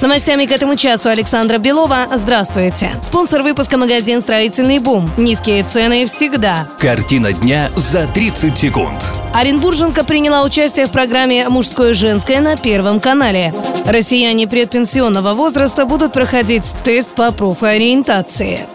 С новостями к этому часу Александра Белова. Здравствуйте. Спонсор выпуска магазин «Строительный бум». Низкие цены всегда. Картина дня за 30 секунд. Оренбурженка приняла участие в программе «Мужское и женское» на Первом канале. Россияне предпенсионного возраста будут проходить тест по профориентации.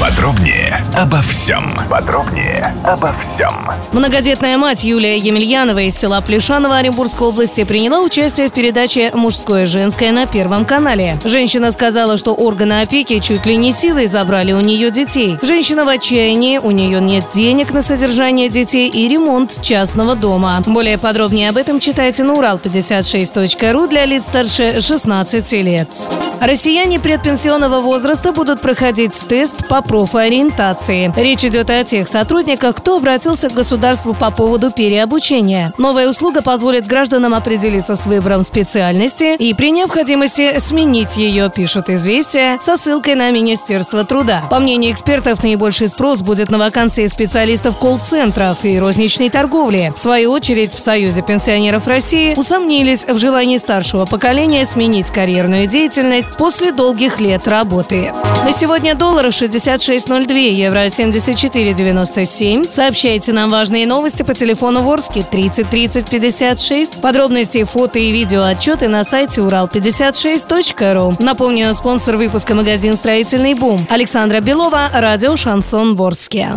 Подробнее обо всем. Подробнее обо всем. Многодетная мать Юлия Емельянова из села Плешаново Оренбургской области приняла участие в передаче «Мужское и женское» на Первом канале. Женщина сказала, что органы опеки чуть ли не силой забрали у нее детей. Женщина в отчаянии, у нее нет денег на содержание детей и ремонт частного дома. Более подробнее об этом читайте на урал56.ру для лиц старше 16 лет. Россияне предпенсионного возраста будут проходить тест по профориентации. Речь идет о тех сотрудниках, кто обратился к государству по поводу переобучения. Новая услуга позволит гражданам определиться с выбором специальности и при необходимости сменить ее, пишут «Известия», со ссылкой на Министерство труда. По мнению экспертов, наибольший спрос будет на вакансии специалистов колл-центров и розничной торговли. В свою очередь, в Союзе пенсионеров России усомнились в желании старшего поколения сменить карьерную деятельность после долгих лет работы. На сегодня доллар 66.02, евро 74.97. Сообщайте нам важные новости по телефону Ворске 30 30 56. Подробности, фото и видео отчеты на сайте урал56.ру. Напомню, спонсор выпуска магазин «Строительный бум». Александра Белова, радио «Шансон Ворске».